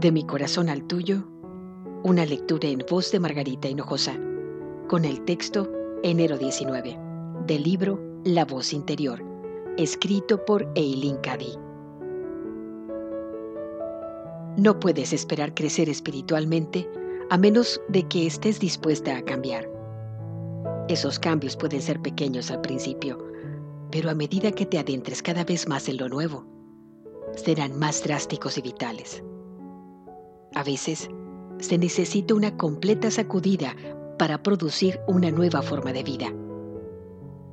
De mi corazón al tuyo, una lectura en voz de Margarita Hinojosa, con el texto Enero 19, del libro La voz interior, escrito por Eileen Cady. No puedes esperar crecer espiritualmente a menos de que estés dispuesta a cambiar. Esos cambios pueden ser pequeños al principio, pero a medida que te adentres cada vez más en lo nuevo, serán más drásticos y vitales. A veces, se necesita una completa sacudida para producir una nueva forma de vida.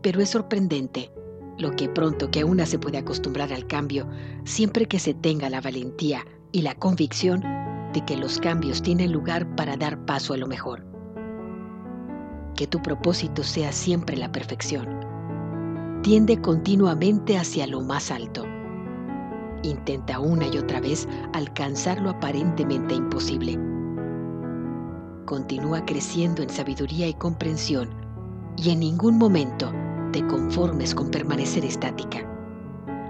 Pero es sorprendente lo que pronto que una se puede acostumbrar al cambio siempre que se tenga la valentía y la convicción de que los cambios tienen lugar para dar paso a lo mejor que tu propósito sea siempre la perfección. Tiende continuamente hacia lo más alto. Intenta una y otra vez alcanzar lo aparentemente imposible. Continúa creciendo en sabiduría y comprensión y en ningún momento te conformes con permanecer estática.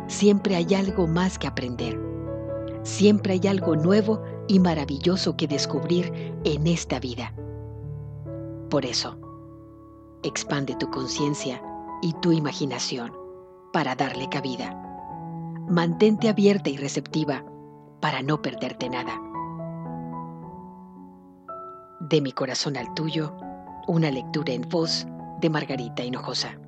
Siempre hay algo más que aprender. Siempre hay algo nuevo y maravilloso que descubrir en esta vida. Por eso, Expande tu conciencia y tu imaginación para darle cabida. Mantente abierta y receptiva para no perderte nada. De mi corazón al tuyo, una lectura en voz de Margarita Hinojosa.